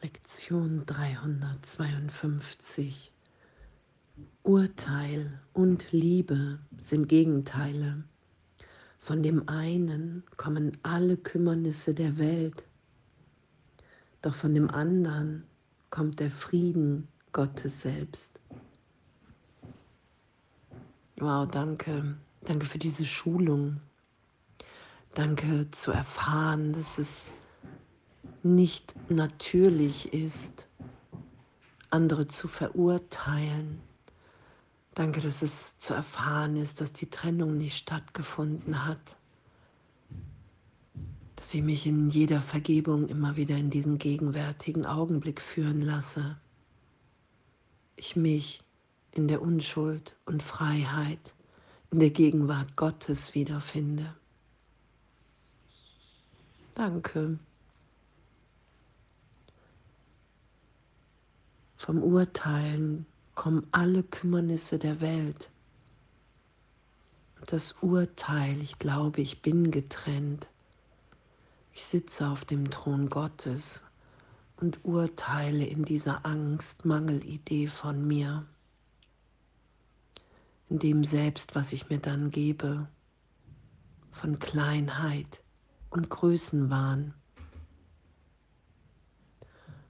Lektion 352 Urteil und Liebe sind Gegenteile. Von dem einen kommen alle Kümmernisse der Welt, doch von dem anderen kommt der Frieden Gottes selbst. Wow, danke. Danke für diese Schulung. Danke zu erfahren, dass es nicht natürlich ist, andere zu verurteilen. Danke, dass es zu erfahren ist, dass die Trennung nicht stattgefunden hat. Dass ich mich in jeder Vergebung immer wieder in diesen gegenwärtigen Augenblick führen lasse. Ich mich in der Unschuld und Freiheit, in der Gegenwart Gottes wiederfinde. Danke. Vom Urteilen kommen alle Kümmernisse der Welt. Das Urteil, ich glaube, ich bin getrennt. Ich sitze auf dem Thron Gottes und urteile in dieser Angst-Mangel-Idee von mir, in dem Selbst, was ich mir dann gebe, von Kleinheit und Größenwahn.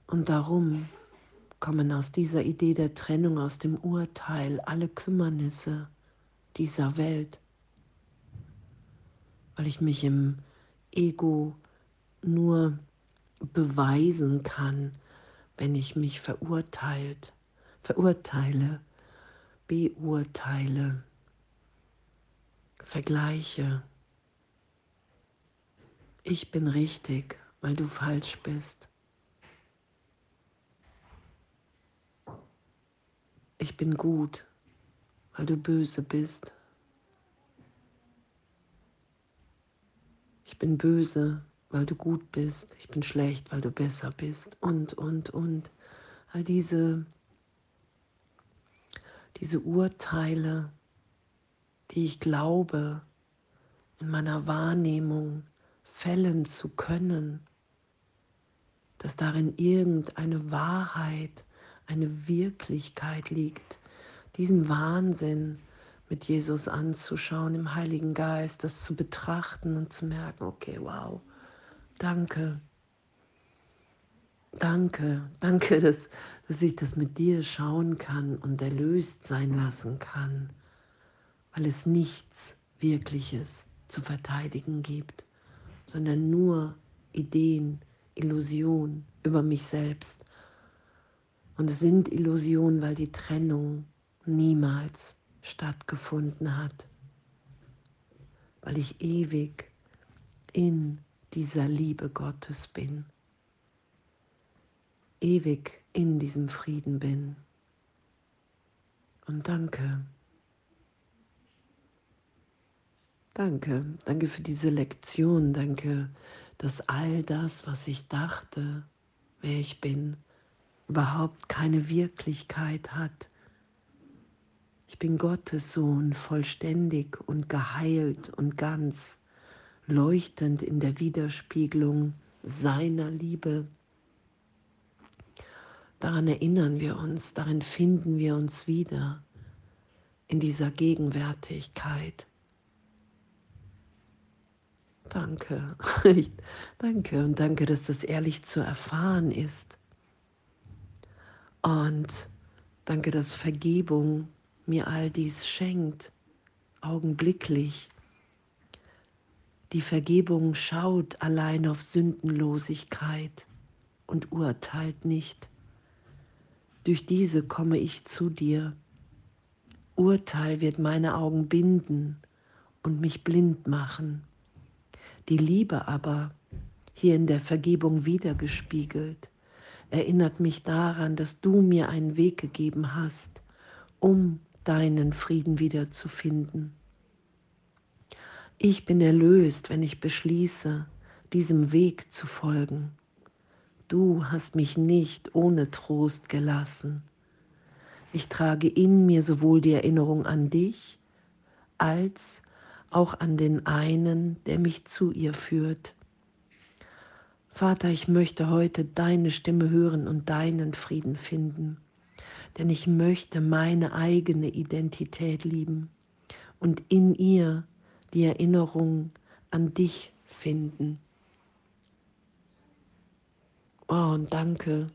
Und darum kommen aus dieser Idee der Trennung, aus dem Urteil alle Kümmernisse dieser Welt, weil ich mich im Ego nur beweisen kann, wenn ich mich verurteilt, verurteile, beurteile, vergleiche. Ich bin richtig, weil du falsch bist. Ich bin gut, weil du böse bist. Ich bin böse, weil du gut bist. Ich bin schlecht, weil du besser bist. Und, und, und. All diese, diese Urteile, die ich glaube, in meiner Wahrnehmung fällen zu können, dass darin irgendeine Wahrheit eine Wirklichkeit liegt, diesen Wahnsinn mit Jesus anzuschauen, im Heiligen Geist, das zu betrachten und zu merken, okay, wow, danke, danke, danke, dass, dass ich das mit dir schauen kann und erlöst sein lassen kann, weil es nichts Wirkliches zu verteidigen gibt, sondern nur Ideen, Illusionen über mich selbst und es sind Illusionen, weil die Trennung niemals stattgefunden hat. Weil ich ewig in dieser Liebe Gottes bin. Ewig in diesem Frieden bin. Und danke. Danke, danke für diese Lektion, danke, dass all das, was ich dachte, wer ich bin, überhaupt keine Wirklichkeit hat. Ich bin Gottes Sohn, vollständig und geheilt und ganz, leuchtend in der Widerspiegelung seiner Liebe. Daran erinnern wir uns, darin finden wir uns wieder, in dieser Gegenwärtigkeit. Danke, danke und danke, dass das ehrlich zu erfahren ist. Und danke, dass Vergebung mir all dies schenkt, augenblicklich. Die Vergebung schaut allein auf Sündenlosigkeit und urteilt nicht. Durch diese komme ich zu dir. Urteil wird meine Augen binden und mich blind machen. Die Liebe aber, hier in der Vergebung wiedergespiegelt, erinnert mich daran, dass du mir einen Weg gegeben hast, um deinen Frieden wiederzufinden. Ich bin erlöst, wenn ich beschließe, diesem Weg zu folgen. Du hast mich nicht ohne Trost gelassen. Ich trage in mir sowohl die Erinnerung an dich als auch an den einen, der mich zu ihr führt. Vater, ich möchte heute deine Stimme hören und deinen Frieden finden, denn ich möchte meine eigene Identität lieben und in ihr die Erinnerung an dich finden. Oh, und danke.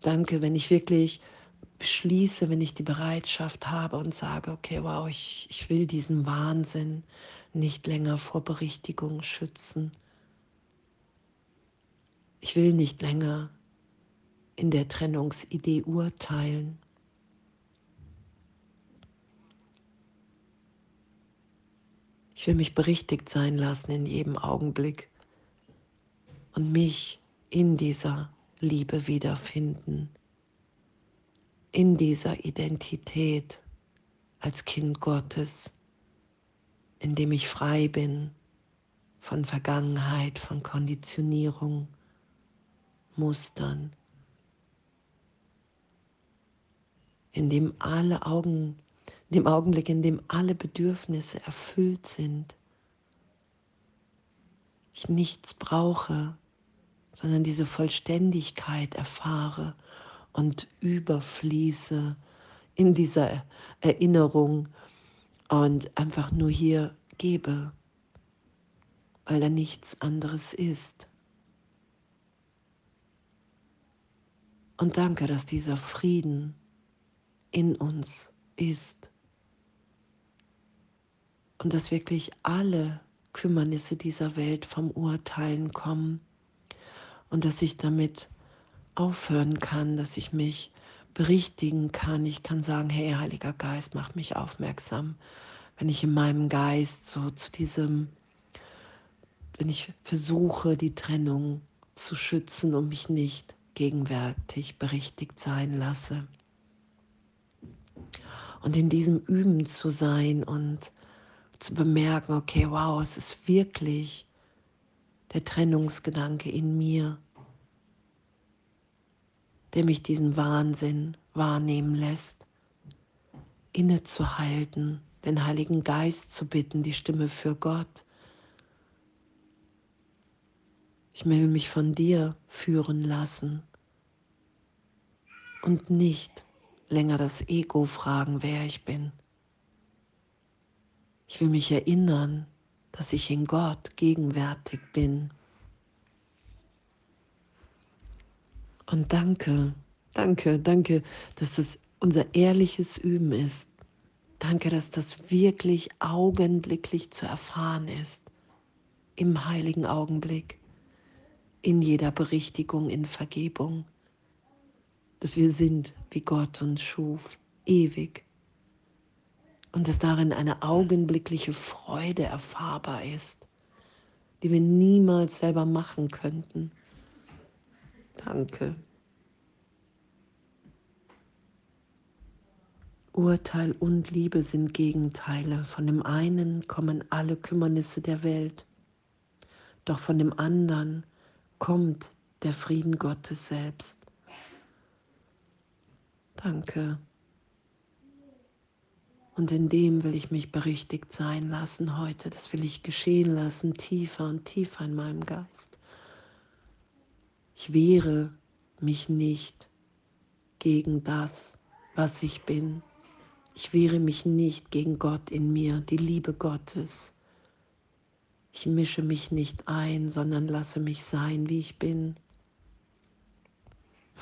Danke, wenn ich wirklich beschließe, wenn ich die Bereitschaft habe und sage, okay, wow, ich, ich will diesen Wahnsinn nicht länger vor Berichtigung schützen. Ich will nicht länger in der Trennungsidee urteilen. Ich will mich berichtigt sein lassen in jedem Augenblick und mich in dieser Liebe wiederfinden in dieser Identität als Kind Gottes, in dem ich frei bin von Vergangenheit, von Konditionierung, Mustern, in dem alle Augen, in dem Augenblick, in dem alle Bedürfnisse erfüllt sind, ich nichts brauche, sondern diese Vollständigkeit erfahre und überfließe in dieser Erinnerung und einfach nur hier gebe, weil da nichts anderes ist. Und danke, dass dieser Frieden in uns ist und dass wirklich alle Kümmernisse dieser Welt vom Urteilen kommen und dass ich damit aufhören kann, dass ich mich berichtigen kann. Ich kann sagen, hey, Heiliger Geist, mach mich aufmerksam. Wenn ich in meinem Geist so zu diesem, wenn ich versuche, die Trennung zu schützen und mich nicht gegenwärtig berichtigt sein lasse. Und in diesem Üben zu sein und zu bemerken, okay, wow, es ist wirklich der Trennungsgedanke in mir, der mich diesen Wahnsinn wahrnehmen lässt, innezuhalten, den Heiligen Geist zu bitten, die Stimme für Gott. Ich will mich von dir führen lassen und nicht länger das Ego fragen, wer ich bin. Ich will mich erinnern, dass ich in Gott gegenwärtig bin Und danke, danke, danke, dass das unser ehrliches Üben ist. Danke, dass das wirklich augenblicklich zu erfahren ist. Im heiligen Augenblick. In jeder Berichtigung, in Vergebung. Dass wir sind, wie Gott uns schuf. Ewig. Und dass darin eine augenblickliche Freude erfahrbar ist, die wir niemals selber machen könnten Danke. Urteil und Liebe sind Gegenteile. Von dem einen kommen alle Kümmernisse der Welt, doch von dem anderen kommt der Frieden Gottes selbst. Danke. Und in dem will ich mich berichtigt sein lassen heute. Das will ich geschehen lassen, tiefer und tiefer in meinem Geist. Ich wehre mich nicht gegen das, was ich bin. Ich wehre mich nicht gegen Gott in mir, die Liebe Gottes. Ich mische mich nicht ein, sondern lasse mich sein, wie ich bin.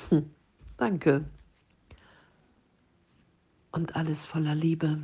Hm, danke. Und alles voller Liebe.